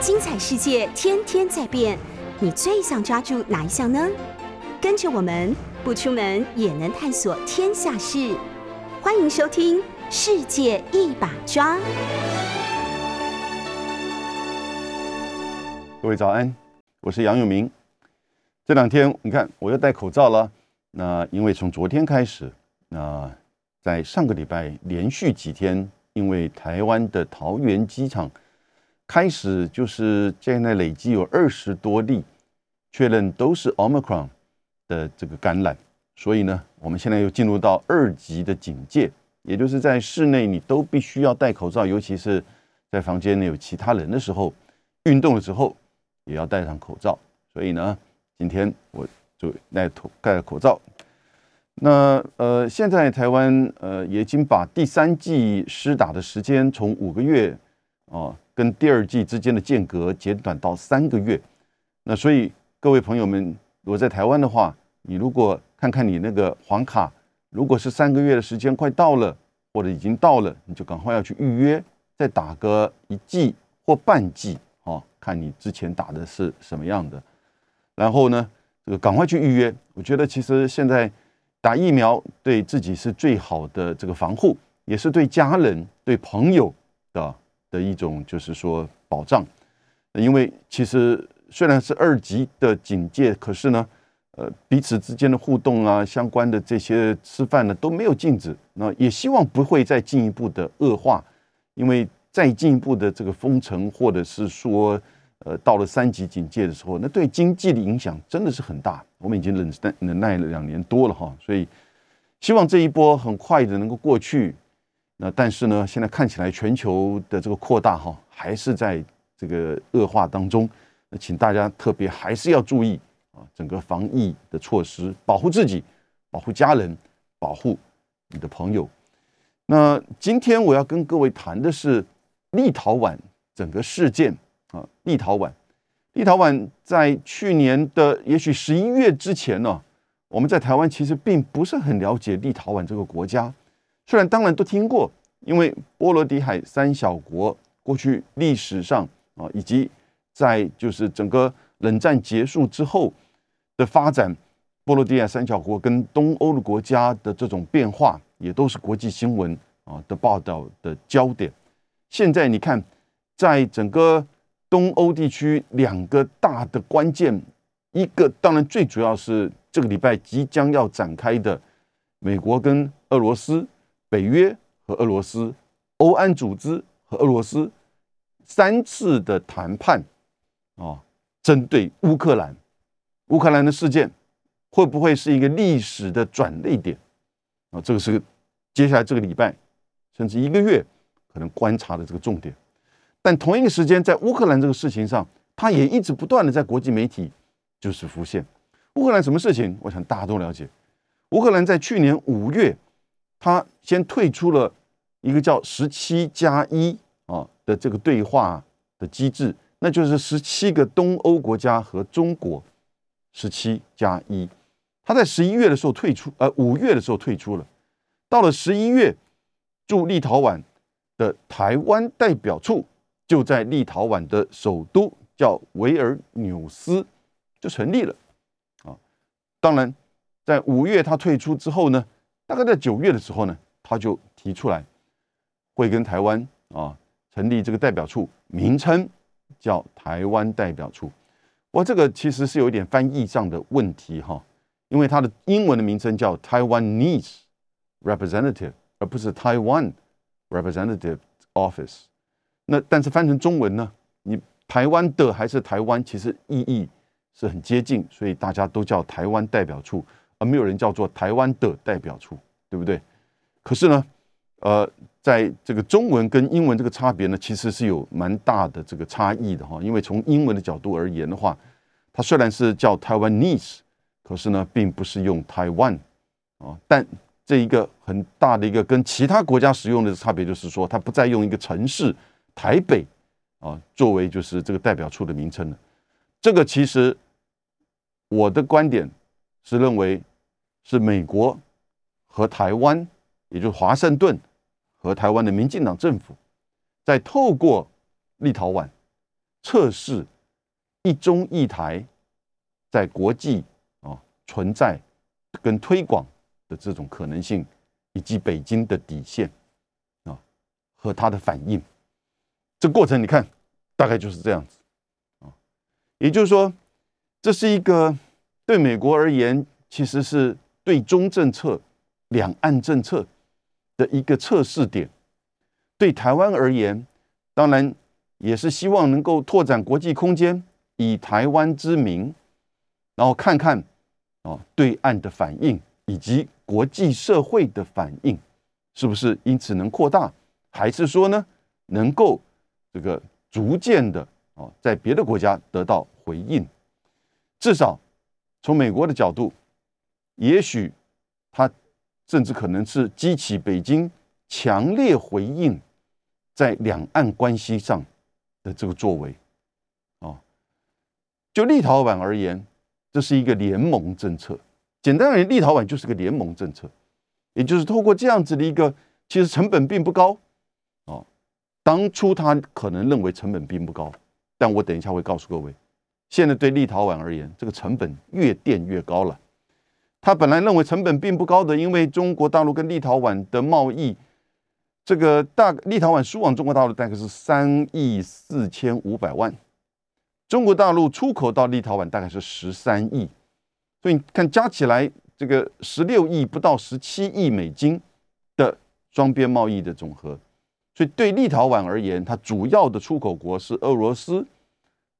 精彩世界天天在变，你最想抓住哪一项呢？跟着我们不出门也能探索天下事，欢迎收听《世界一把抓》。各位早安，我是杨永明。这两天你看我又戴口罩了，那因为从昨天开始，那在上个礼拜连续几天，因为台湾的桃园机场。开始就是现在累计有二十多例确认都是 Omicron 的这个感染，所以呢，我们现在又进入到二级的警戒，也就是在室内你都必须要戴口罩，尤其是在房间内有其他人的时候，运动的时候也要戴上口罩。所以呢，今天我就戴头戴了口罩。那呃，现在台湾呃已经把第三季施打的时间从五个月啊。跟第二季之间的间隔减短到三个月，那所以各位朋友们，如果在台湾的话，你如果看看你那个黄卡，如果是三个月的时间快到了，或者已经到了，你就赶快要去预约，再打个一季或半季啊，看你之前打的是什么样的，然后呢，这个赶快去预约。我觉得其实现在打疫苗对自己是最好的这个防护，也是对家人、对朋友的。的一种就是说保障，因为其实虽然是二级的警戒，可是呢，呃，彼此之间的互动啊，相关的这些吃饭呢都没有禁止，那也希望不会再进一步的恶化，因为再进一步的这个封城，或者是说，呃，到了三级警戒的时候，那对经济的影响真的是很大。我们已经忍耐忍耐了两年多了哈，所以希望这一波很快的能够过去。那但是呢，现在看起来全球的这个扩大哈，还是在这个恶化当中。那请大家特别还是要注意啊，整个防疫的措施，保护自己，保护家人，保护你的朋友。那今天我要跟各位谈的是立陶宛整个事件啊，立陶宛，立陶宛在去年的也许十一月之前呢，我们在台湾其实并不是很了解立陶宛这个国家。虽然当然都听过，因为波罗的海三小国过去历史上啊，以及在就是整个冷战结束之后的发展，波罗的海三小国跟东欧的国家的这种变化，也都是国际新闻啊的报道的焦点。现在你看，在整个东欧地区，两个大的关键，一个当然最主要是这个礼拜即将要展开的美国跟俄罗斯。北约和俄罗斯、欧安组织和俄罗斯三次的谈判啊，针对乌克兰，乌克兰的事件会不会是一个历史的转捩点啊？这个是接下来这个礼拜甚至一个月可能观察的这个重点。但同一个时间，在乌克兰这个事情上，它也一直不断的在国际媒体就是浮现。乌克兰什么事情？我想大家都了解。乌克兰在去年五月。他先退出了一个叫“十七加一”啊的这个对话的机制，那就是十七个东欧国家和中国“十七加一”。他在十一月的时候退出，呃，五月的时候退出了。到了十一月，驻立陶宛的台湾代表处就在立陶宛的首都叫维尔纽斯就成立了。啊，当然，在五月他退出之后呢。大概在九月的时候呢，他就提出来会跟台湾啊成立这个代表处，名称叫台湾代表处。我这个其实是有一点翻译上的问题哈，因为它的英文的名称叫 Taiwanese Representative，而不是 Taiwan Representative Office。那但是翻成中文呢，你台湾的还是台湾，其实意义是很接近，所以大家都叫台湾代表处。而没有人叫做台湾的代表处，对不对？可是呢，呃，在这个中文跟英文这个差别呢，其实是有蛮大的这个差异的哈。因为从英文的角度而言的话，它虽然是叫台湾 nese，可是呢，并不是用台湾啊。但这一个很大的一个跟其他国家使用的差别，就是说它不再用一个城市台北啊作为就是这个代表处的名称了。这个其实我的观点是认为。是美国和台湾，也就是华盛顿和台湾的民进党政府，在透过立陶宛测试一中一台在国际啊存在跟推广的这种可能性，以及北京的底线啊和它的反应。这过程你看，大概就是这样子啊，也就是说，这是一个对美国而言，其实是对中政策、两岸政策的一个测试点；对台湾而言，当然也是希望能够拓展国际空间，以台湾之名，然后看看啊对岸的反应以及国际社会的反应，是不是因此能扩大，还是说呢能够？这个逐渐的啊，在别的国家得到回应，至少从美国的角度，也许他甚至可能是激起北京强烈回应，在两岸关系上的这个作为啊。就立陶宛而言，这是一个联盟政策。简单而言，立陶宛就是个联盟政策，也就是透过这样子的一个，其实成本并不高。啊当初他可能认为成本并不高，但我等一下会告诉各位，现在对立陶宛而言，这个成本越垫越高了。他本来认为成本并不高的，因为中国大陆跟立陶宛的贸易，这个大立陶宛输往中国大陆大概是三亿四千五百万，中国大陆出口到立陶宛大概是十三亿，所以你看加起来这个十六亿不到十七亿美金的双边贸易的总和。所以对立陶宛而言，它主要的出口国是俄罗斯、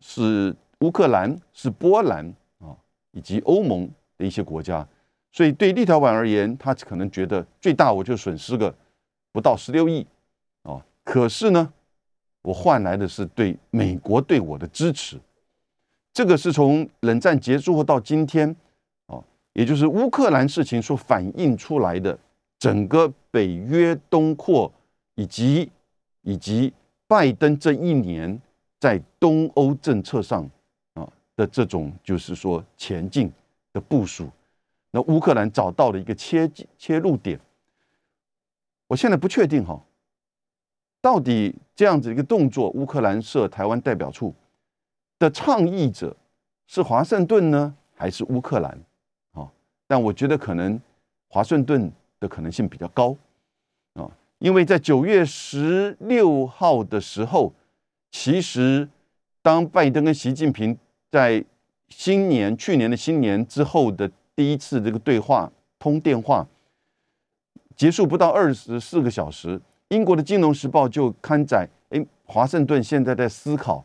是乌克兰、是波兰啊，以及欧盟的一些国家。所以对立陶宛而言，他可能觉得最大我就损失个不到十六亿啊。可是呢，我换来的是对美国对我的支持。这个是从冷战结束后到今天啊，也就是乌克兰事情所反映出来的整个北约东扩。以及以及拜登这一年在东欧政策上啊的这种就是说前进的部署，那乌克兰找到了一个切切入点。我现在不确定哈，到底这样子一个动作，乌克兰设台湾代表处的倡议者是华盛顿呢，还是乌克兰？啊，但我觉得可能华盛顿的可能性比较高啊。因为在九月十六号的时候，其实当拜登跟习近平在新年去年的新年之后的第一次这个对话通电话结束不到二十四个小时，英国的《金融时报》就刊载：哎，华盛顿现在在思考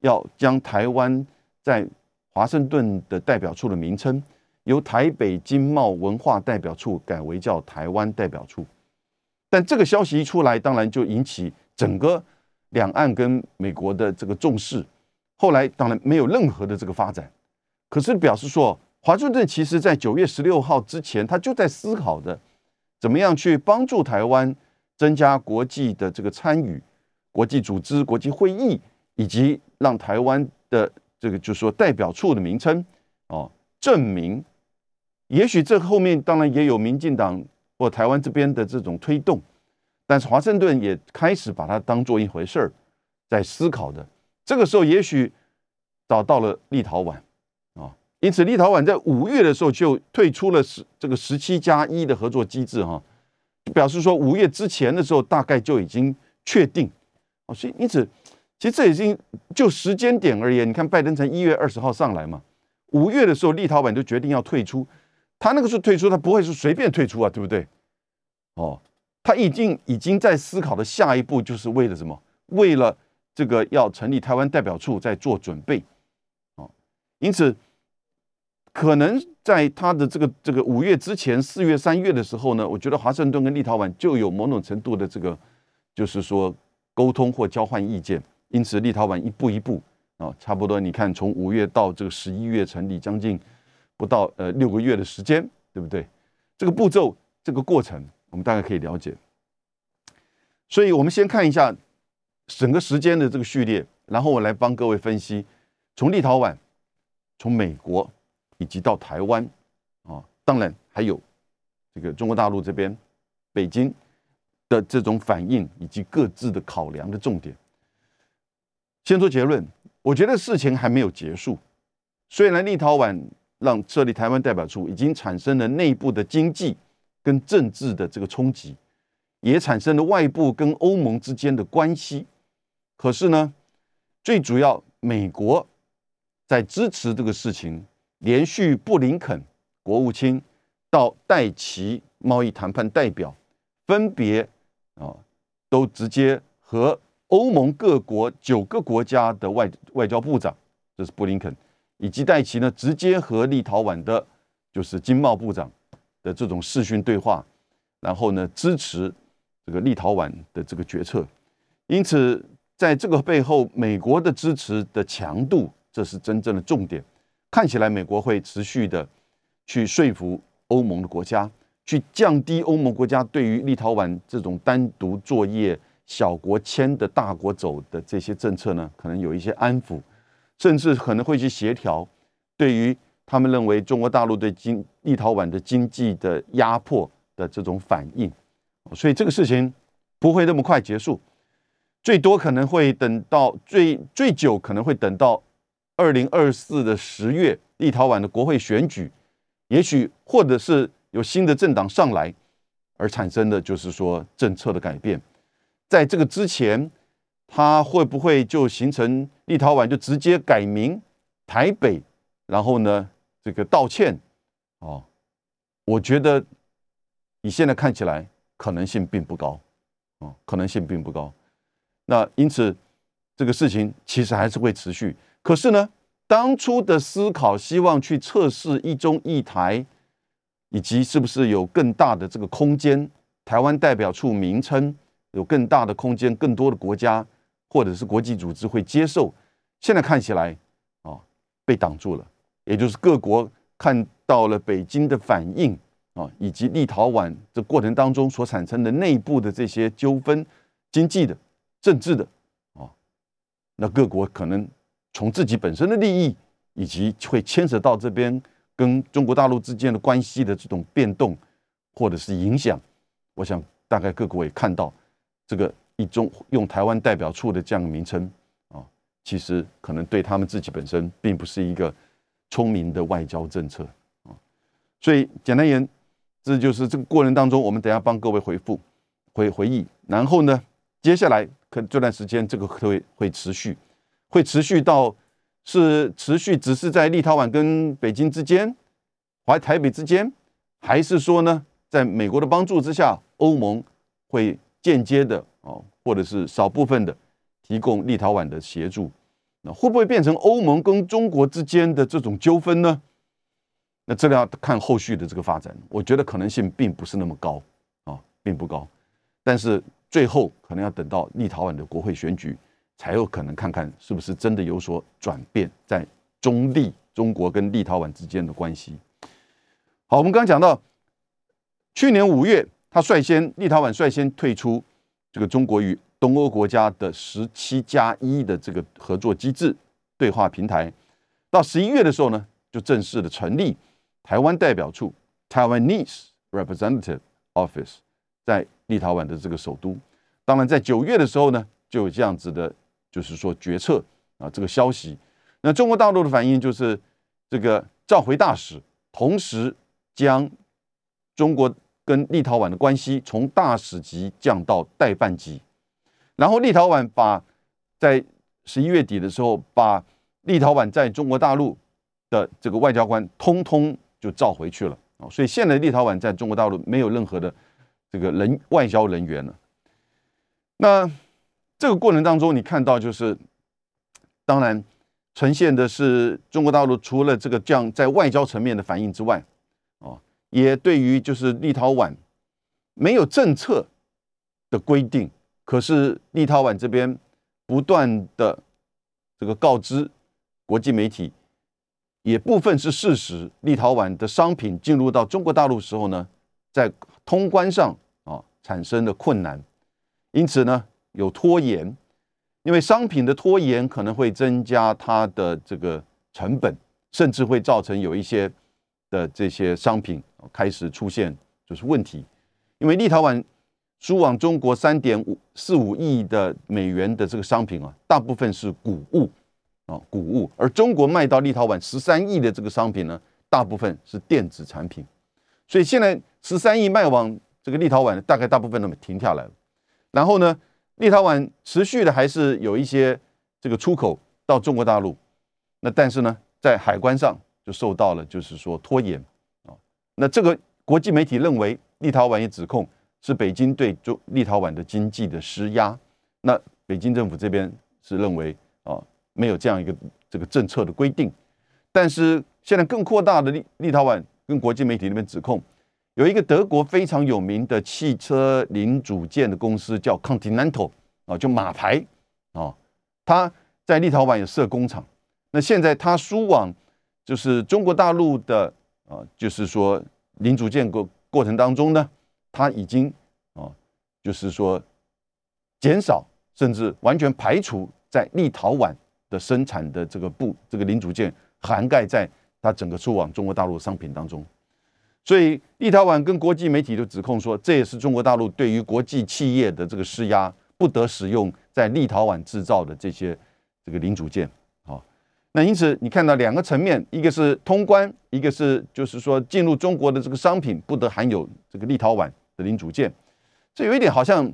要将台湾在华盛顿的代表处的名称由台北经贸文化代表处改为叫台湾代表处。但这个消息一出来，当然就引起整个两岸跟美国的这个重视。后来当然没有任何的这个发展，可是表示说，华盛顿其实在九月十六号之前，他就在思考的怎么样去帮助台湾增加国际的这个参与、国际组织、国际会议，以及让台湾的这个就是说代表处的名称哦证明。也许这后面当然也有民进党。或台湾这边的这种推动，但是华盛顿也开始把它当做一回事儿，在思考的。这个时候，也许找到了立陶宛，因此立陶宛在五月的时候就退出了十这个十七加一的合作机制哈，表示说五月之前的时候大概就已经确定哦，所以因此其实这已经就时间点而言，你看拜登从一月二十号上来嘛，五月的时候立陶宛就决定要退出。他那个时候退出，他不会是随便退出啊，对不对？哦，他已经已经在思考的下一步，就是为了什么？为了这个要成立台湾代表处，在做准备。哦，因此，可能在他的这个这个五月之前，四月、三月的时候呢，我觉得华盛顿跟立陶宛就有某种程度的这个，就是说沟通或交换意见。因此，立陶宛一步一步啊，差不多你看，从五月到这个十一月成立，将近。不到呃六个月的时间，对不对？这个步骤，这个过程，我们大概可以了解。所以，我们先看一下整个时间的这个序列，然后我来帮各位分析，从立陶宛、从美国以及到台湾啊，当然还有这个中国大陆这边北京的这种反应以及各自的考量的重点。先说结论，我觉得事情还没有结束。虽然立陶宛让设立台湾代表处，已经产生了内部的经济跟政治的这个冲击，也产生了外部跟欧盟之间的关系。可是呢，最主要美国在支持这个事情，连续布林肯国务卿到戴奇贸易谈判代表，分别啊都直接和欧盟各国九个国家的外外交部长，这是布林肯。以及戴奇呢，直接和立陶宛的，就是经贸部长的这种视讯对话，然后呢，支持这个立陶宛的这个决策。因此，在这个背后，美国的支持的强度，这是真正的重点。看起来，美国会持续的去说服欧盟的国家，去降低欧盟国家对于立陶宛这种单独作业、小国牵的大国走的这些政策呢，可能有一些安抚。甚至可能会去协调，对于他们认为中国大陆对经立陶宛的经济的压迫的这种反应，所以这个事情不会那么快结束，最多可能会等到最最久可能会等到二零二四的十月，立陶宛的国会选举，也许或者是有新的政党上来而产生的就是说政策的改变，在这个之前。他会不会就形成立陶宛就直接改名台北，然后呢这个道歉？哦，我觉得你现在看起来可能性并不高，哦，可能性并不高。那因此这个事情其实还是会持续。可是呢，当初的思考希望去测试一中一台，以及是不是有更大的这个空间，台湾代表处名称有更大的空间，更多的国家。或者是国际组织会接受，现在看起来啊被挡住了，也就是各国看到了北京的反应啊，以及立陶宛这过程当中所产生的内部的这些纠纷、经济的、政治的啊，那各国可能从自己本身的利益，以及会牵扯到这边跟中国大陆之间的关系的这种变动或者是影响，我想大概各国也看到这个。一中用台湾代表处的这样的名称啊，其实可能对他们自己本身并不是一个聪明的外交政策啊，所以简单言，这就是这个过程当中，我们等下帮各位回复回回忆，然后呢，接下来可这段时间这个会会持续，会持续到是持续只是在立陶宛跟北京之间，或台北之间，还是说呢，在美国的帮助之下，欧盟会间接的。哦，或者是少部分的提供立陶宛的协助，那会不会变成欧盟跟中国之间的这种纠纷呢？那这要看后续的这个发展。我觉得可能性并不是那么高啊，并不高。但是最后可能要等到立陶宛的国会选举，才有可能看看是不是真的有所转变，在中立中国跟立陶宛之间的关系。好，我们刚讲到，去年五月，他率先立陶宛率先退出。这个中国与东欧国家的十七加一的这个合作机制对话平台，到十一月的时候呢，就正式的成立台湾代表处 （Taiwanese Representative Office） 在立陶宛的这个首都。当然，在九月的时候呢，就有这样子的，就是说决策啊这个消息。那中国大陆的反应就是这个召回大使，同时将中国。跟立陶宛的关系从大使级降到代办级，然后立陶宛把在十一月底的时候，把立陶宛在中国大陆的这个外交官通通就召回去了啊，所以现在立陶宛在中国大陆没有任何的这个人外交人员了。那这个过程当中，你看到就是，当然呈现的是中国大陆除了这个这样在外交层面的反应之外。也对于就是立陶宛没有政策的规定，可是立陶宛这边不断的这个告知国际媒体，也部分是事实。立陶宛的商品进入到中国大陆时候呢，在通关上啊产生了困难，因此呢有拖延，因为商品的拖延可能会增加它的这个成本，甚至会造成有一些的这些商品。开始出现就是问题，因为立陶宛输往中国三点五四五亿的美元的这个商品啊，大部分是谷物啊谷物，而中国卖到立陶宛十三亿的这个商品呢，大部分是电子产品，所以现在十三亿卖往这个立陶宛，大概大部分都停下来了。然后呢，立陶宛持续的还是有一些这个出口到中国大陆，那但是呢，在海关上就受到了就是说拖延啊。那这个国际媒体认为，立陶宛也指控是北京对中立陶宛的经济的施压。那北京政府这边是认为啊，没有这样一个这个政策的规定，但是现在更扩大的立立陶宛跟国际媒体那边指控，有一个德国非常有名的汽车零组件的公司叫 Continental 啊，就马牌啊，它在立陶宛有设工厂，那现在它输往就是中国大陆的啊，就是说零组件过过程当中呢，它已经啊，就是说减少。甚至完全排除在立陶宛的生产的这个部这个零组件涵盖在它整个出往中国大陆商品当中，所以立陶宛跟国际媒体都指控说，这也是中国大陆对于国际企业的这个施压，不得使用在立陶宛制造的这些这个零组件。好，那因此你看到两个层面，一个是通关，一个是就是说进入中国的这个商品不得含有这个立陶宛的零组件，这有一点好像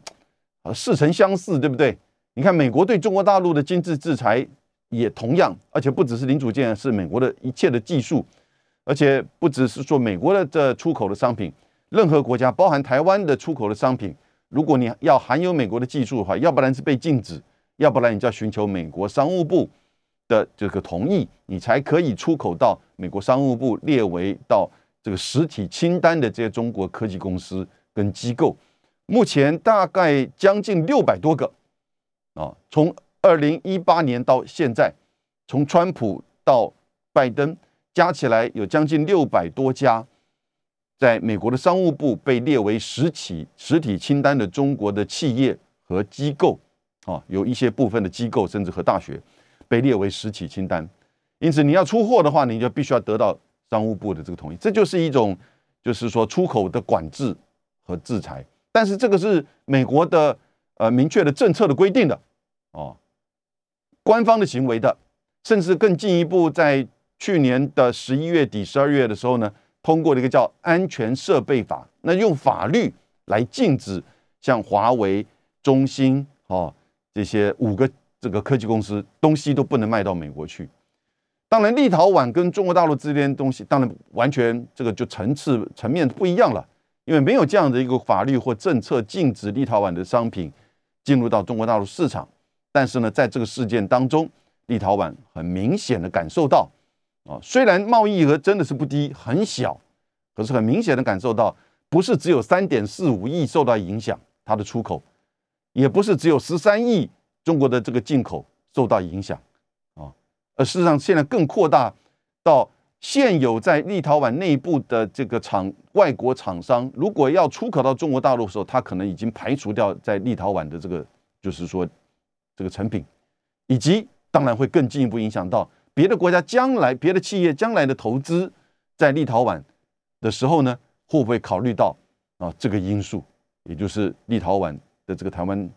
呃。似曾相似，对不对？你看，美国对中国大陆的经济制裁也同样，而且不只是零组件，是美国的一切的技术，而且不只是说美国的这出口的商品，任何国家，包含台湾的出口的商品，如果你要含有美国的技术的话，要不然是被禁止，要不然你就要寻求美国商务部的这个同意，你才可以出口到美国商务部列为到这个实体清单的这些中国科技公司跟机构。目前大概将近六百多个啊，从二零一八年到现在，从川普到拜登加起来有将近六百多家，在美国的商务部被列为实体实体清单的中国的企业和机构啊，有一些部分的机构甚至和大学被列为实体清单，因此你要出货的话，你就必须要得到商务部的这个同意，这就是一种就是说出口的管制和制裁。但是这个是美国的呃明确的政策的规定的哦，官方的行为的，甚至更进一步，在去年的十一月底、十二月的时候呢，通过了一个叫《安全设备法》，那用法律来禁止像华为、中兴哦这些五个这个科技公司东西都不能卖到美国去。当然，立陶宛跟中国大陆之间东西，当然完全这个就层次层面不一样了。因为没有这样的一个法律或政策禁止立陶宛的商品进入到中国大陆市场，但是呢，在这个事件当中，立陶宛很明显的感受到，啊，虽然贸易额真的是不低，很小，可是很明显的感受到，不是只有三点四五亿受到影响，它的出口，也不是只有十三亿中国的这个进口受到影响，啊，而事实上现在更扩大到。现有在立陶宛内部的这个厂外国厂商，如果要出口到中国大陆的时候，他可能已经排除掉在立陶宛的这个，就是说这个成品，以及当然会更进一步影响到别的国家将来别的企业将来的投资在立陶宛的时候呢，会不会考虑到啊这个因素，也就是立陶宛的这个台湾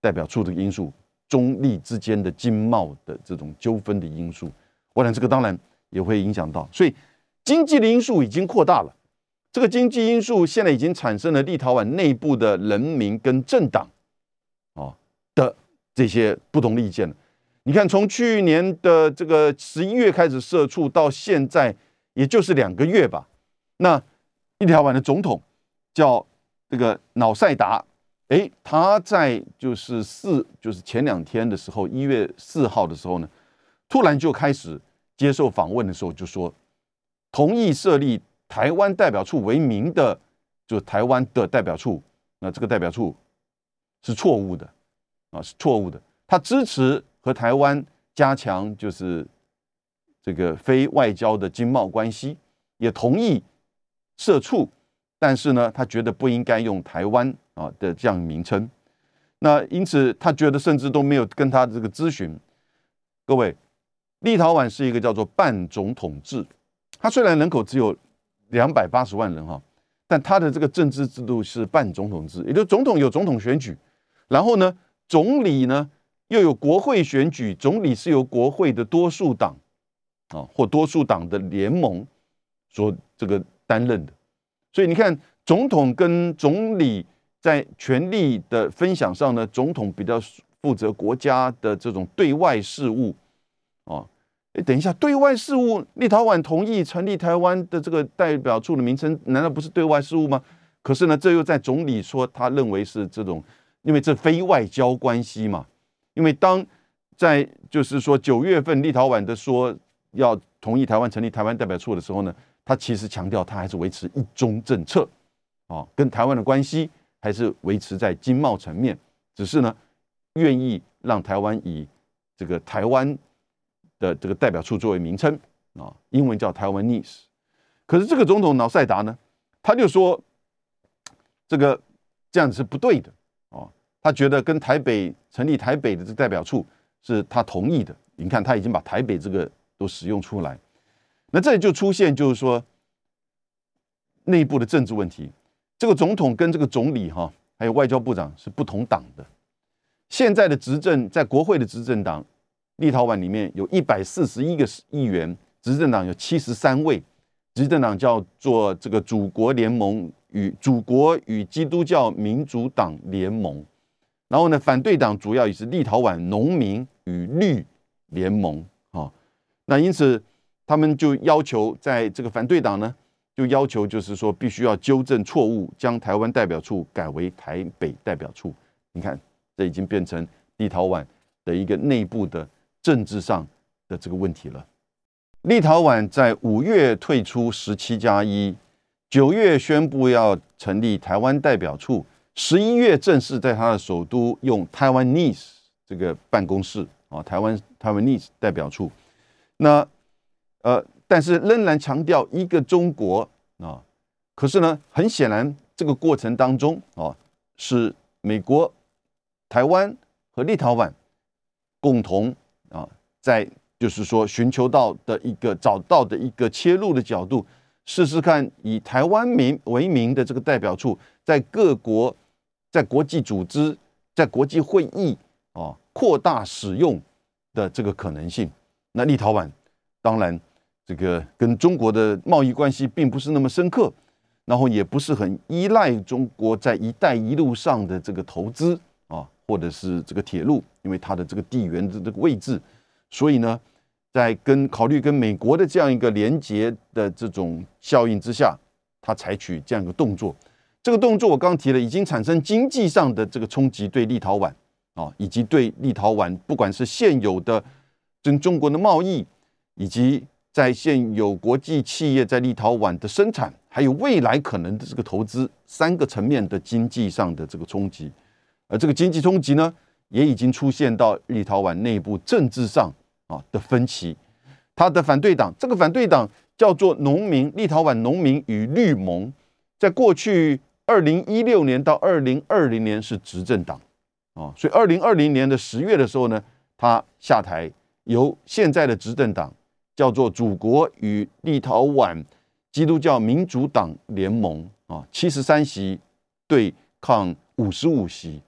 代表处的因素，中立之间的经贸的这种纠纷的因素，我想这个当然。也会影响到，所以经济的因素已经扩大了。这个经济因素现在已经产生了立陶宛内部的人民跟政党啊的这些不同的意见了。你看，从去年的这个十一月开始设处到现在，也就是两个月吧。那立陶宛的总统叫这个瑙塞达，哎，他在就是四就是前两天的时候，一月四号的时候呢，突然就开始。接受访问的时候就说，同意设立台湾代表处为名的，就台湾的代表处，那这个代表处是错误的，啊，是错误的。他支持和台湾加强就是这个非外交的经贸关系，也同意设处，但是呢，他觉得不应该用台湾啊的这样名称。那因此他觉得甚至都没有跟他这个咨询，各位。立陶宛是一个叫做半总统制，它虽然人口只有两百八十万人哈，但它的这个政治制度是半总统制，也就总统有总统选举，然后呢，总理呢又有国会选举，总理是由国会的多数党啊或多数党的联盟所这个担任的，所以你看，总统跟总理在权力的分享上呢，总统比较负责国家的这种对外事务啊。哎，等一下，对外事务，立陶宛同意成立台湾的这个代表处的名称，难道不是对外事务吗？可是呢，这又在总理说他认为是这种，因为这非外交关系嘛。因为当在就是说九月份立陶宛的说要同意台湾成立台湾代表处的时候呢，他其实强调他还是维持一中政策，啊，跟台湾的关系还是维持在经贸层面，只是呢愿意让台湾以这个台湾。的这个代表处作为名称啊，英文叫台湾 Nice。可是这个总统瑙塞达呢，他就说这个这样子是不对的。他觉得跟台北成立台北的这代表处是他同意的。你看他已经把台北这个都使用出来，那这里就出现就是说内部的政治问题。这个总统跟这个总理哈，还有外交部长是不同党的。现在的执政在国会的执政党。立陶宛里面有一百四十一个议员，执政党有七十三位，执政党叫做这个祖国联盟与祖国与基督教民主党联盟，然后呢，反对党主要也是立陶宛农民与绿联盟啊。那因此他们就要求在这个反对党呢，就要求就是说必须要纠正错误，将台湾代表处改为台北代表处。你看，这已经变成立陶宛的一个内部的。政治上的这个问题了。立陶宛在五月退出十七加一，九月宣布要成立台湾代表处，十一月正式在他的首都用台湾 Nice 这个办公室啊，台湾台湾 Nice 代表处。那呃，但是仍然强调一个中国啊。可是呢，很显然这个过程当中啊，是美国、台湾和立陶宛共同。啊，在就是说，寻求到的一个找到的一个切入的角度，试试看以台湾名为名的这个代表处，在各国、在国际组织、在国际会议啊，扩大使用的这个可能性。那立陶宛当然这个跟中国的贸易关系并不是那么深刻，然后也不是很依赖中国在“一带一路”上的这个投资啊。或者是这个铁路，因为它的这个地缘的这个位置，所以呢，在跟考虑跟美国的这样一个连接的这种效应之下，他采取这样一个动作。这个动作我刚提了，已经产生经济上的这个冲击，对立陶宛啊，以及对立陶宛，不管是现有的跟中国的贸易，以及在现有国际企业在立陶宛的生产，还有未来可能的这个投资三个层面的经济上的这个冲击。而这个经济冲击呢，也已经出现到立陶宛内部政治上啊的分歧。他的反对党，这个反对党叫做农民立陶宛农民与绿盟，在过去二零一六年到二零二零年是执政党啊，所以二零二零年的十月的时候呢，他下台，由现在的执政党叫做祖国与立陶宛基督教民主党联盟啊，七十三席对抗五十五席。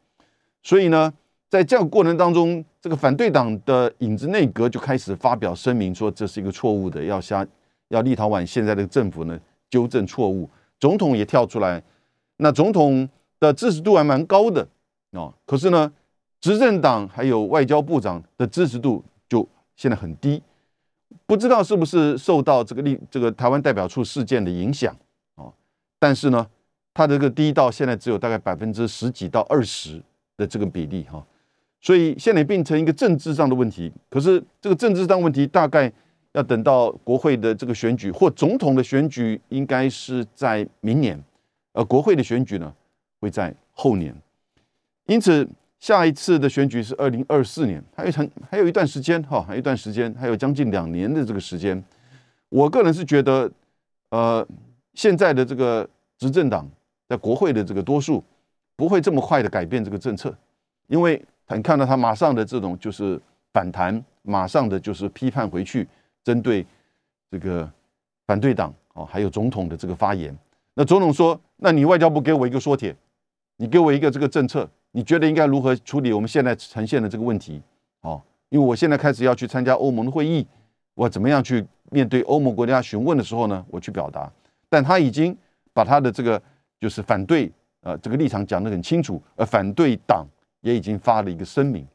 所以呢，在这个过程当中，这个反对党的影子内阁就开始发表声明，说这是一个错误的，要下要立陶宛现在的政府呢纠正错误。总统也跳出来，那总统的支持度还蛮高的啊，可是呢，执政党还有外交部长的支持度就现在很低，不知道是不是受到这个立这个台湾代表处事件的影响啊？但是呢，它这个低到现在只有大概百分之十几到二十。的这个比例哈，所以现在变成一个政治上的问题。可是这个政治上问题大概要等到国会的这个选举或总统的选举，应该是在明年，而国会的选举呢会在后年。因此，下一次的选举是二零二四年，还有长还有一段时间哈，还有一段时间，还有将近两年的这个时间。我个人是觉得，呃，现在的这个执政党在国会的这个多数。不会这么快的改变这个政策，因为你看到他马上的这种就是反弹，马上的就是批判回去，针对这个反对党哦，还有总统的这个发言。那总统说：“那你外交部给我一个说帖，你给我一个这个政策，你觉得应该如何处理我们现在呈现的这个问题？”哦，因为我现在开始要去参加欧盟的会议，我怎么样去面对欧盟国家询问的时候呢？我去表达，但他已经把他的这个就是反对呃这个立场讲得很清楚，而反对党也已经发了一个声明，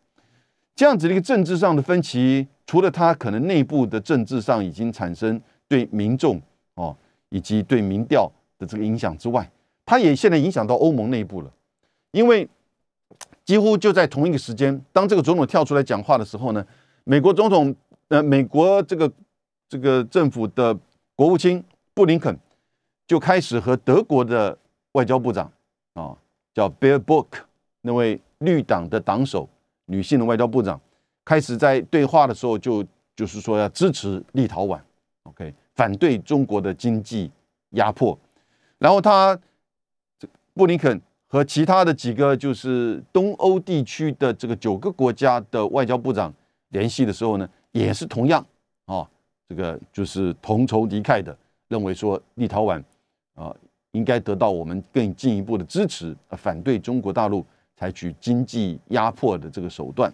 这样子的一个政治上的分歧，除了他可能内部的政治上已经产生对民众哦以及对民调的这个影响之外，他也现在影响到欧盟内部了，因为。几乎就在同一个时间，当这个总统跳出来讲话的时候呢，美国总统呃，美国这个这个政府的国务卿布林肯就开始和德国的外交部长啊，叫 Bear Book 那位绿党的党首女性的外交部长开始在对话的时候，就就是说要支持立陶宛，OK，反对中国的经济压迫，然后他布林肯。和其他的几个就是东欧地区的这个九个国家的外交部长联系的时候呢，也是同样啊，这个就是同仇敌忾的，认为说立陶宛啊应该得到我们更进一步的支持，反对中国大陆采取经济压迫的这个手段。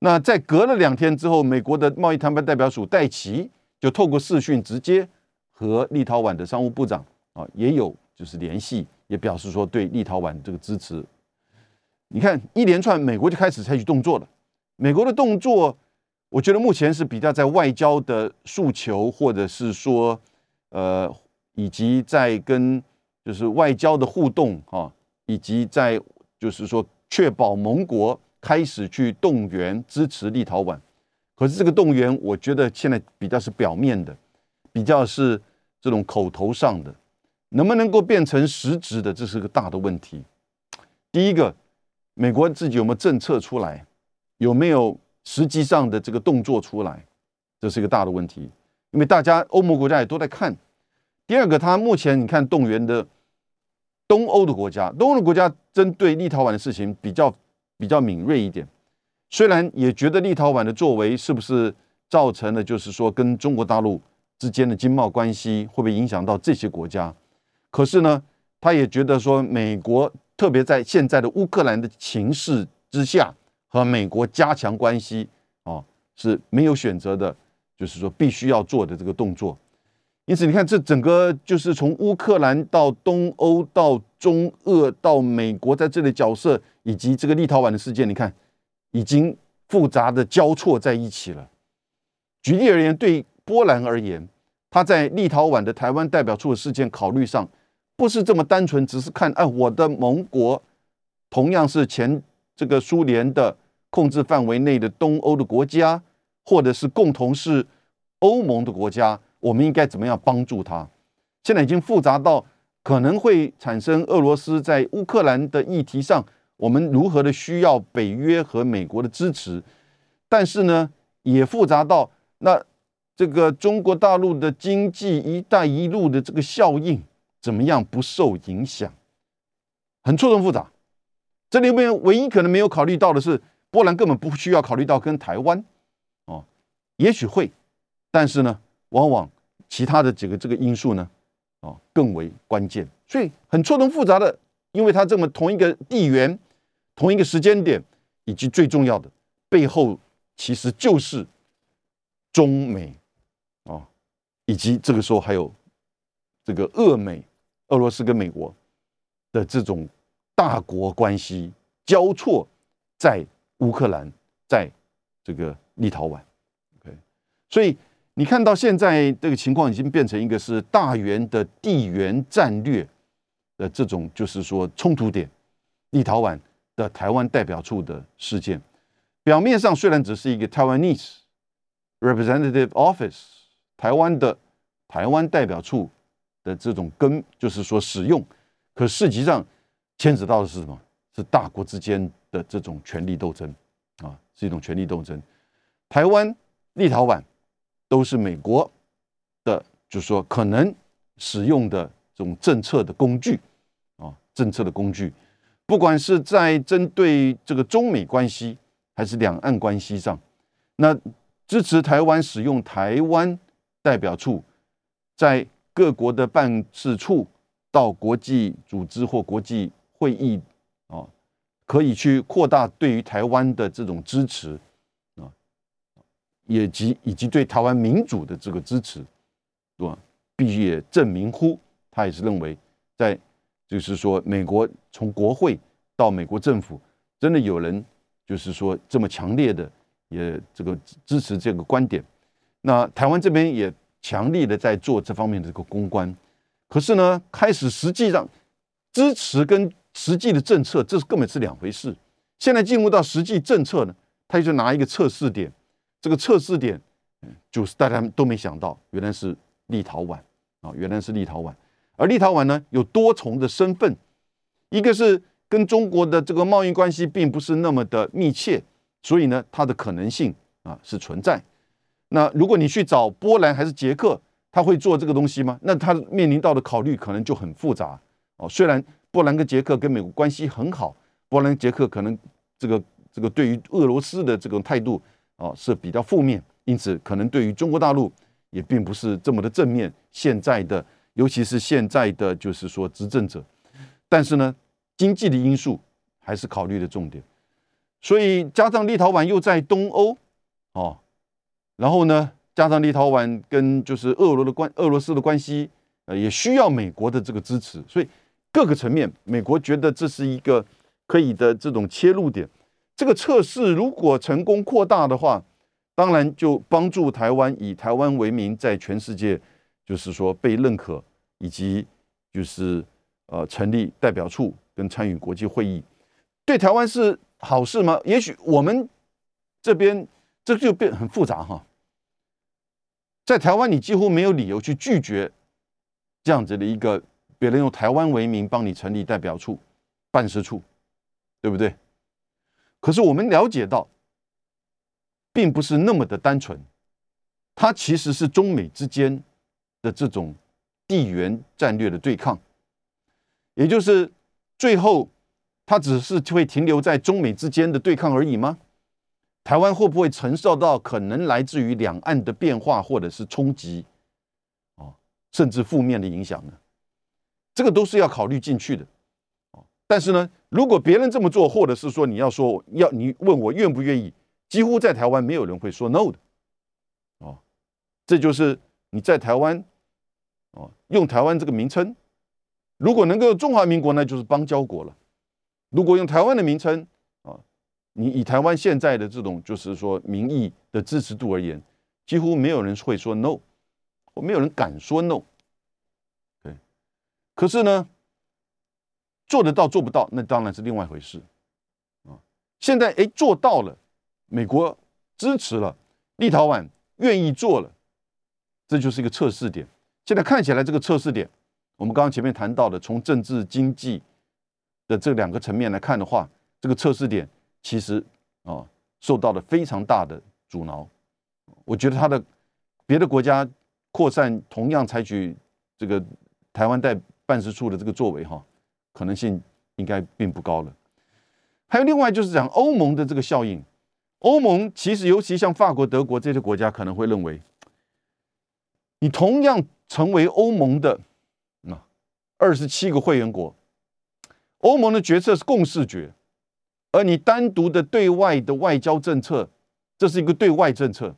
那在隔了两天之后，美国的贸易谈判代表署戴奇就透过视讯直接和立陶宛的商务部长啊也有就是联系。也表示说对立陶宛这个支持。你看一连串，美国就开始采取动作了。美国的动作，我觉得目前是比较在外交的诉求，或者是说，呃，以及在跟就是外交的互动啊，以及在就是说确保盟国开始去动员支持立陶宛。可是这个动员，我觉得现在比较是表面的，比较是这种口头上的。能不能够变成实质的，这是个大的问题。第一个，美国自己有没有政策出来，有没有实际上的这个动作出来，这是一个大的问题。因为大家欧盟国家也都在看。第二个，他目前你看动员的东欧的国家，东欧的国家针对立陶宛的事情比较比较敏锐一点，虽然也觉得立陶宛的作为是不是造成了就是说跟中国大陆之间的经贸关系会不会影响到这些国家。可是呢，他也觉得说，美国特别在现在的乌克兰的情势之下，和美国加强关系啊是没有选择的，就是说必须要做的这个动作。因此，你看这整个就是从乌克兰到东欧到中俄到美国在这里角色，以及这个立陶宛的事件，你看已经复杂的交错在一起了。举例而言，对波兰而言，他在立陶宛的台湾代表处的事件考虑上。不是这么单纯，只是看哎，我的盟国同样是前这个苏联的控制范围内的东欧的国家，或者是共同是欧盟的国家，我们应该怎么样帮助他？现在已经复杂到可能会产生俄罗斯在乌克兰的议题上，我们如何的需要北约和美国的支持，但是呢，也复杂到那这个中国大陆的经济“一带一路”的这个效应。怎么样不受影响？很错综复杂。这里面唯一可能没有考虑到的是，波兰根本不需要考虑到跟台湾哦，也许会，但是呢，往往其他的几个这个因素呢，哦更为关键。所以很错综复杂的，因为它这么同一个地缘、同一个时间点，以及最重要的背后，其实就是中美哦，以及这个时候还有这个俄美。俄罗斯跟美国的这种大国关系交错，在乌克兰，在这个立陶宛，OK，所以你看到现在这个情况已经变成一个是大元的地缘战略的这种，就是说冲突点。立陶宛的台湾代表处的事件，表面上虽然只是一个 Taiwanese representative office，台湾的台湾代表处。的这种根就是说使用，可实际上牵扯到的是什么？是大国之间的这种权力斗争啊，是一种权力斗争。台湾、立陶宛都是美国的，就是说可能使用的这种政策的工具啊，政策的工具，不管是在针对这个中美关系还是两岸关系上，那支持台湾使用台湾代表处在。各国的办事处到国际组织或国际会议啊，可以去扩大对于台湾的这种支持，以及以及对台湾民主的这个支持，是吧？必须也证明乎，他也是认为，在就是说，美国从国会到美国政府，真的有人就是说这么强烈的也这个支持这个观点。那台湾这边也强力的在做这方面的这个公关，可是呢，开始实际上支持跟实际的政策，这是根本是两回事。现在进入到实际政策呢，他就拿一个测试点，这个测试点，就是大家都没想到，原来是立陶宛啊，原来是立陶宛。而立陶宛呢，有多重的身份，一个是跟中国的这个贸易关系并不是那么的密切，所以呢，它的可能性啊是存在。那如果你去找波兰还是捷克，他会做这个东西吗？那他面临到的考虑可能就很复杂哦。虽然波兰跟捷克跟美国关系很好，波兰捷克可能这个这个对于俄罗斯的这种态度哦是比较负面，因此可能对于中国大陆也并不是这么的正面。现在的尤其是现在的就是说执政者，但是呢，经济的因素还是考虑的重点。所以加上立陶宛又在东欧哦。然后呢，加上立陶宛跟就是俄罗的关俄罗斯的关系，呃，也需要美国的这个支持，所以各个层面，美国觉得这是一个可以的这种切入点。这个测试如果成功扩大的话，当然就帮助台湾以台湾为名，在全世界就是说被认可，以及就是呃成立代表处跟参与国际会议，对台湾是好事吗？也许我们这边这就变很复杂哈。在台湾，你几乎没有理由去拒绝这样子的一个别人用台湾为名帮你成立代表处、办事处，对不对？可是我们了解到，并不是那么的单纯，它其实是中美之间的这种地缘战略的对抗，也就是最后它只是会停留在中美之间的对抗而已吗？台湾会不会承受到可能来自于两岸的变化或者是冲击，哦，甚至负面的影响呢？这个都是要考虑进去的，哦。但是呢，如果别人这么做，或者是说你要说要你问我愿不愿意，几乎在台湾没有人会说 no 的，哦。这就是你在台湾，哦，用台湾这个名称，如果能够中华民国，那就是邦交国了；如果用台湾的名称，你以台湾现在的这种就是说民意的支持度而言，几乎没有人会说 no，或没有人敢说 no。对，可是呢，做得到做不到，那当然是另外一回事啊。现在哎做到了，美国支持了，立陶宛愿意做了，这就是一个测试点。现在看起来这个测试点，我们刚刚前面谈到的，从政治经济的这两个层面来看的话，这个测试点。其实啊，受到了非常大的阻挠。我觉得他的别的国家扩散同样采取这个台湾代办事处的这个作为哈，可能性应该并不高了。还有另外就是讲欧盟的这个效应，欧盟其实尤其像法国、德国这些国家可能会认为，你同样成为欧盟的那二十七个会员国，欧盟的决策是共识决。而你单独的对外的外交政策，这是一个对外政策。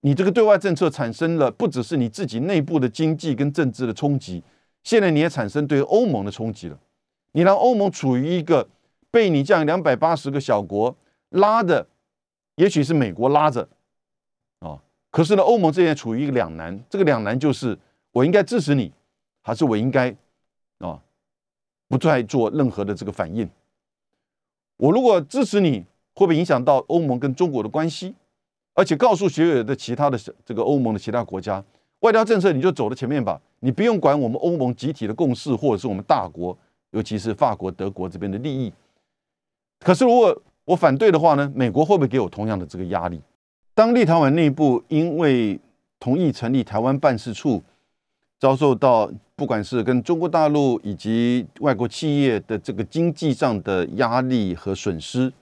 你这个对外政策产生了不只是你自己内部的经济跟政治的冲击，现在你也产生对欧盟的冲击了。你让欧盟处于一个被你这样两百八十个小国拉的，也许是美国拉着啊。可是呢，欧盟这边处于一个两难，这个两难就是我应该支持你，还是我应该啊不再做任何的这个反应。我如果支持你，会不会影响到欧盟跟中国的关系？而且告诉所有的其他的这个欧盟的其他国家，外交政策你就走到前面吧，你不用管我们欧盟集体的共识，或者是我们大国，尤其是法国、德国这边的利益。可是如果我反对的话呢，美国会不会给我同样的这个压力？当立陶宛内部因为同意成立台湾办事处，遭受到。不管是跟中国大陆以及外国企业的这个经济上的压力和损失，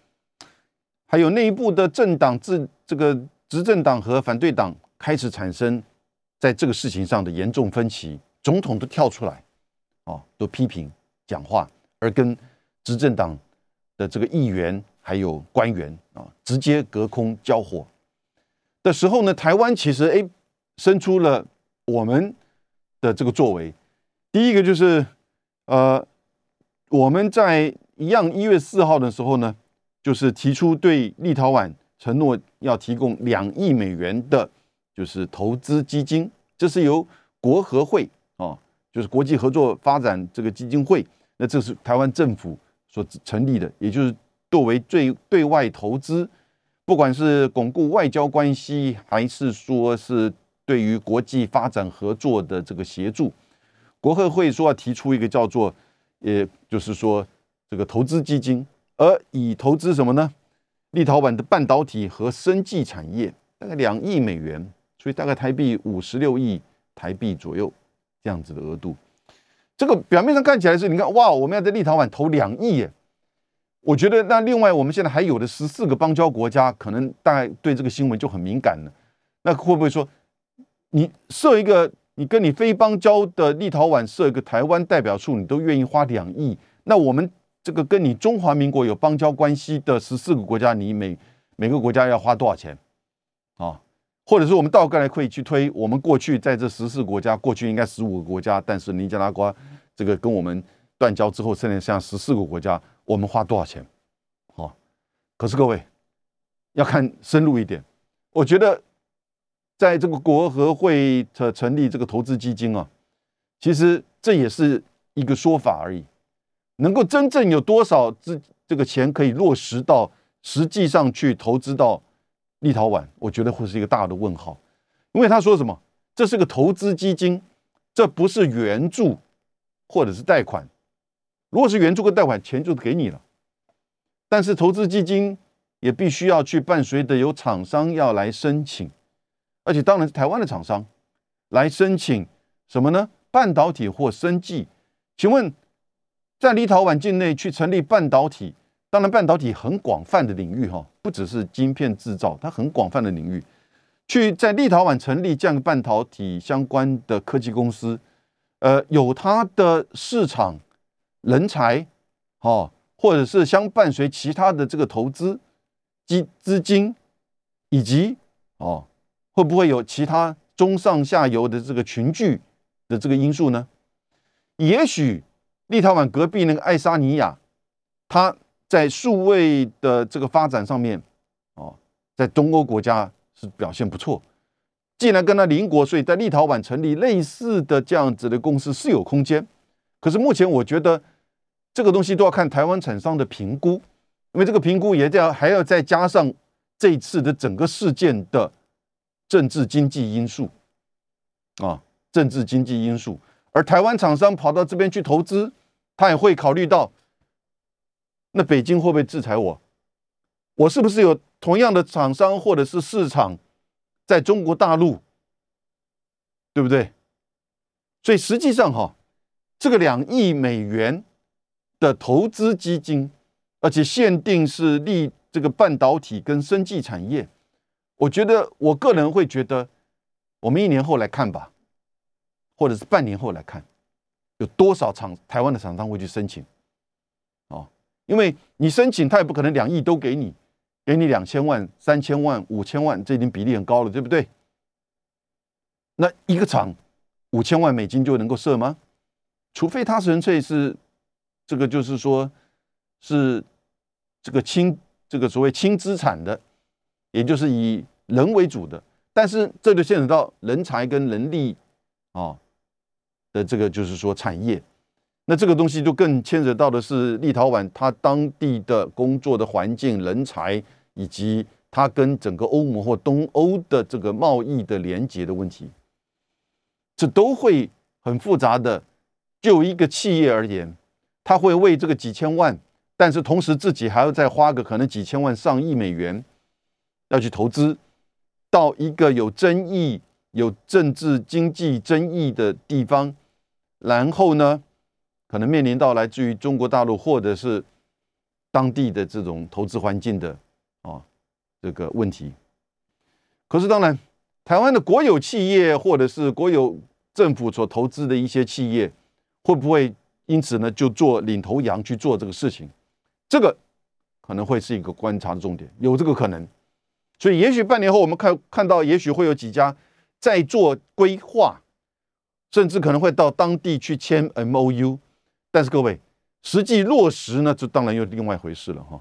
还有内部的政党自这个执政党和反对党开始产生在这个事情上的严重分歧，总统都跳出来，啊，都批评讲话，而跟执政党的这个议员还有官员啊直接隔空交火。的时候呢，台湾其实哎，伸出了我们的这个作为。第一个就是呃，我们在一样一月四号的时候呢，就是提出对立陶宛承诺要提供两亿美元的，就是投资基金，这是由国合会啊，就是国际合作发展这个基金会，那这是台湾政府所成立的，也就是作为最对外投资。不管是巩固外交关系，还是说是对于国际发展合作的这个协助，国合会说要提出一个叫做，也就是说这个投资基金，而以投资什么呢？立陶宛的半导体和生技产业，大概两亿美元，所以大概台币五十六亿台币左右这样子的额度。这个表面上看起来是，你看哇，我们要在立陶宛投两亿耶。我觉得那另外我们现在还有的十四个邦交国家，可能大概对这个新闻就很敏感了。那会不会说，你设一个，你跟你非邦交的立陶宛设一个台湾代表处，你都愿意花两亿？那我们这个跟你中华民国有邦交关系的十四个国家，你每每个国家要花多少钱？啊，或者说我们倒过来可以去推，我们过去在这十四国家，过去应该十五个国家，但是尼加拉瓜这个跟我们断交之后，剩下十四个国家。我们花多少钱？好，可是各位要看深入一点。我觉得，在这个国合会的成立这个投资基金啊，其实这也是一个说法而已。能够真正有多少资这个钱可以落实到实际上去投资到立陶宛，我觉得会是一个大的问号。因为他说什么？这是个投资基金，这不是援助或者是贷款。如果是援助跟贷款，钱就给你了。但是投资基金也必须要去伴随的有厂商要来申请，而且当然是台湾的厂商来申请什么呢？半导体或生技。请问，在立陶宛境内去成立半导体，当然半导体很广泛的领域哈，不只是晶片制造，它很广泛的领域。去在立陶宛成立这样半导体相关的科技公司，呃，有它的市场。人才，哦，或者是相伴随其他的这个投资基资金，以及哦，会不会有其他中上下游的这个群聚的这个因素呢？也许立陶宛隔壁那个爱沙尼亚，它在数位的这个发展上面，哦，在东欧国家是表现不错。既然跟它邻国，所以在立陶宛成立类似的这样子的公司是有空间。可是目前我觉得。这个东西都要看台湾厂商的评估，因为这个评估也要还要再加上这次的整个事件的政治经济因素啊，政治经济因素。而台湾厂商跑到这边去投资，他也会考虑到，那北京会不会制裁我？我是不是有同样的厂商或者是市场在中国大陆？对不对？所以实际上哈，这个两亿美元。的投资基金，而且限定是立这个半导体跟生技产业，我觉得我个人会觉得，我们一年后来看吧，或者是半年后来看，有多少厂台湾的厂商会去申请？哦，因为你申请，他也不可能两亿都给你，给你两千万、三千万、五千万，这已经比例很高了，对不对？那一个厂五千万美金就能够设吗？除非他纯粹是。这个就是说，是这个轻这个所谓轻资产的，也就是以人为主的，但是这就牵扯到人才跟人力啊的这个就是说产业，那这个东西就更牵扯到的是立陶宛它当地的工作的环境、人才，以及它跟整个欧盟或东欧的这个贸易的连接的问题，这都会很复杂的。就一个企业而言。他会为这个几千万，但是同时自己还要再花个可能几千万、上亿美元要去投资到一个有争议、有政治经济争议的地方，然后呢，可能面临到来自于中国大陆或者是当地的这种投资环境的啊这个问题。可是当然，台湾的国有企业或者是国有政府所投资的一些企业，会不会？因此呢，就做领头羊去做这个事情，这个可能会是一个观察的重点，有这个可能。所以也许半年后我们看看到，也许会有几家在做规划，甚至可能会到当地去签 M O U。但是各位，实际落实呢，这当然又另外一回事了哈。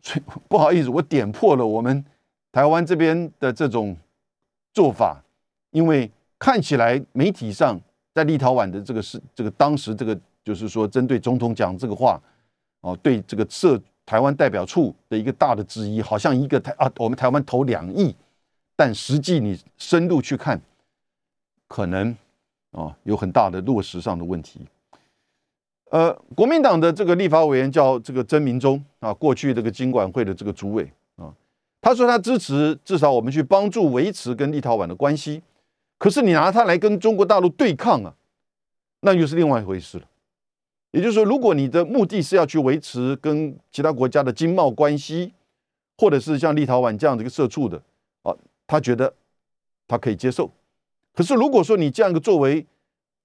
所以不好意思，我点破了我们台湾这边的这种做法，因为看起来媒体上在立陶宛的这个是这个当时这个就是说针对总统讲这个话，哦，对这个设台湾代表处的一个大的质疑，好像一个台啊，我们台湾投两亿，但实际你深入去看，可能啊有很大的落实上的问题。呃，国民党的这个立法委员叫这个曾明忠啊，过去这个经管会的这个主委啊，他说他支持至少我们去帮助维持跟立陶宛的关系，可是你拿他来跟中国大陆对抗啊，那又是另外一回事了。也就是说，如果你的目的是要去维持跟其他国家的经贸关系，或者是像立陶宛这样的一个社畜的啊，他觉得他可以接受。可是如果说你这样一个作为，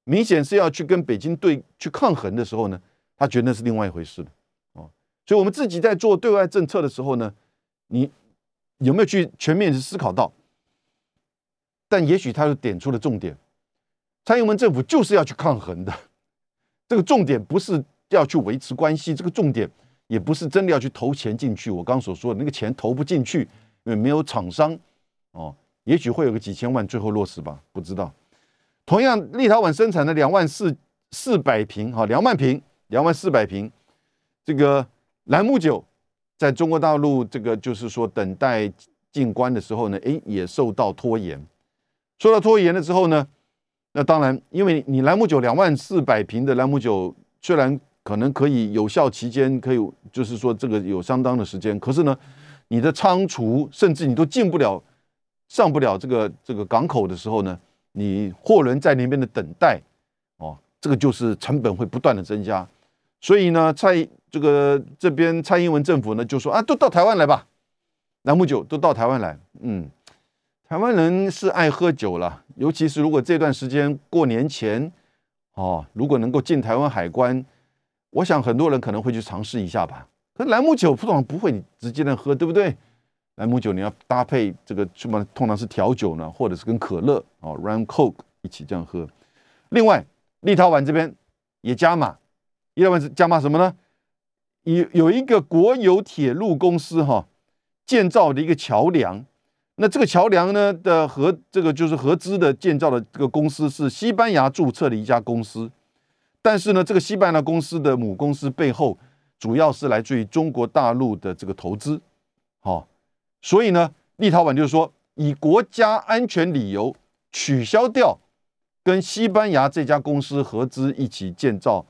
明显是要去跟北京对去抗衡的时候呢，他觉得那是另外一回事了，哦，所以我们自己在做对外政策的时候呢，你有没有去全面的思考到？但也许他就点出了重点，蔡英文政府就是要去抗衡的，这个重点不是要去维持关系，这个重点也不是真的要去投钱进去。我刚所说的那个钱投不进去，因为没有厂商，哦，也许会有个几千万最后落实吧，不知道。同样，立陶宛生产的两万四四百瓶，哈，两万瓶，两万四百瓶，这个兰姆酒，在中国大陆这个就是说等待进关的时候呢，哎，也受到拖延。受到拖延了之后呢，那当然，因为你兰姆酒两万四百瓶的兰姆酒，虽然可能可以有效期间可以，就是说这个有相当的时间，可是呢，你的仓储甚至你都进不了，上不了这个这个港口的时候呢。你货轮在那边的等待，哦，这个就是成本会不断的增加，所以呢，蔡这个这边蔡英文政府呢就说啊，都到台湾来吧，南木酒都到台湾来，嗯，台湾人是爱喝酒了，尤其是如果这段时间过年前，哦，如果能够进台湾海关，我想很多人可能会去尝试一下吧。可是兰姆酒通常不会直接的喝，对不对？兰姆酒你要搭配这个什么？通常是调酒呢，或者是跟可乐哦，Ram coke 一起这样喝。另外，立陶宛这边也加码，立陶宛是加码什么呢？有有一个国有铁路公司哈建造的一个桥梁，那这个桥梁呢的合这个就是合资的建造的这个公司是西班牙注册的一家公司，但是呢，这个西班牙公司的母公司背后主要是来自于中国大陆的这个投资，好。所以呢，立陶宛就是说，以国家安全理由取消掉跟西班牙这家公司合资一起建造，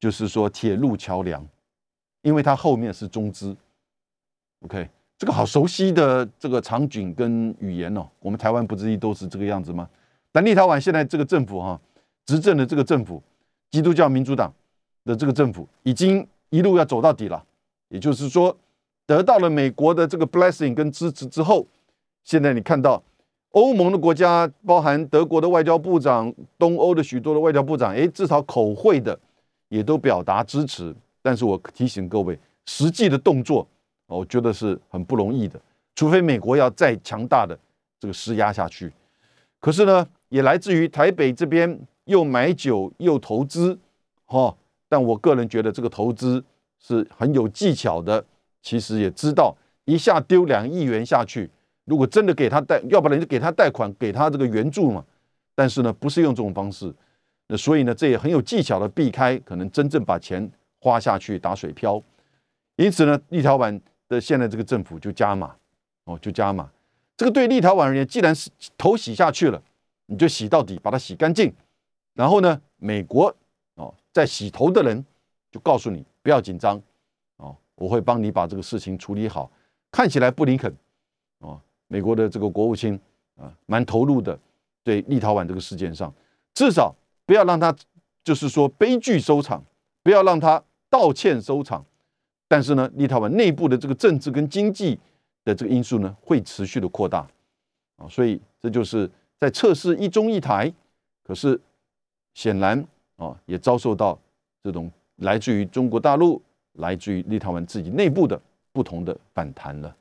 就是说铁路桥梁，因为它后面是中资。OK，这个好熟悉的这个场景跟语言哦，我们台湾不是一都是这个样子吗？但立陶宛现在这个政府哈，执政的这个政府，基督教民主党的这个政府，已经一路要走到底了，也就是说。得到了美国的这个 blessing 跟支持之后，现在你看到欧盟的国家，包含德国的外交部长、东欧的许多的外交部长，哎，至少口惠的也都表达支持。但是我提醒各位，实际的动作，我觉得是很不容易的，除非美国要再强大的这个施压下去。可是呢，也来自于台北这边又买酒又投资，哈。但我个人觉得这个投资是很有技巧的。其实也知道，一下丢两亿元下去，如果真的给他贷，要不然就给他贷款，给他这个援助嘛。但是呢，不是用这种方式，那所以呢，这也很有技巧的避开可能真正把钱花下去打水漂。因此呢，立陶宛的现在这个政府就加码，哦，就加码。这个对立陶宛而言，既然是头洗下去了，你就洗到底，把它洗干净。然后呢，美国哦，在洗头的人就告诉你不要紧张。哦我会帮你把这个事情处理好。看起来布林肯，哦，美国的这个国务卿啊，蛮投入的，对立陶宛这个事件上，至少不要让他就是说悲剧收场，不要让他道歉收场。但是呢，立陶宛内部的这个政治跟经济的这个因素呢，会持续的扩大啊，所以这就是在测试一中一台，可是显然啊，也遭受到这种来自于中国大陆。来自于立陶宛自己内部的不同的反弹了。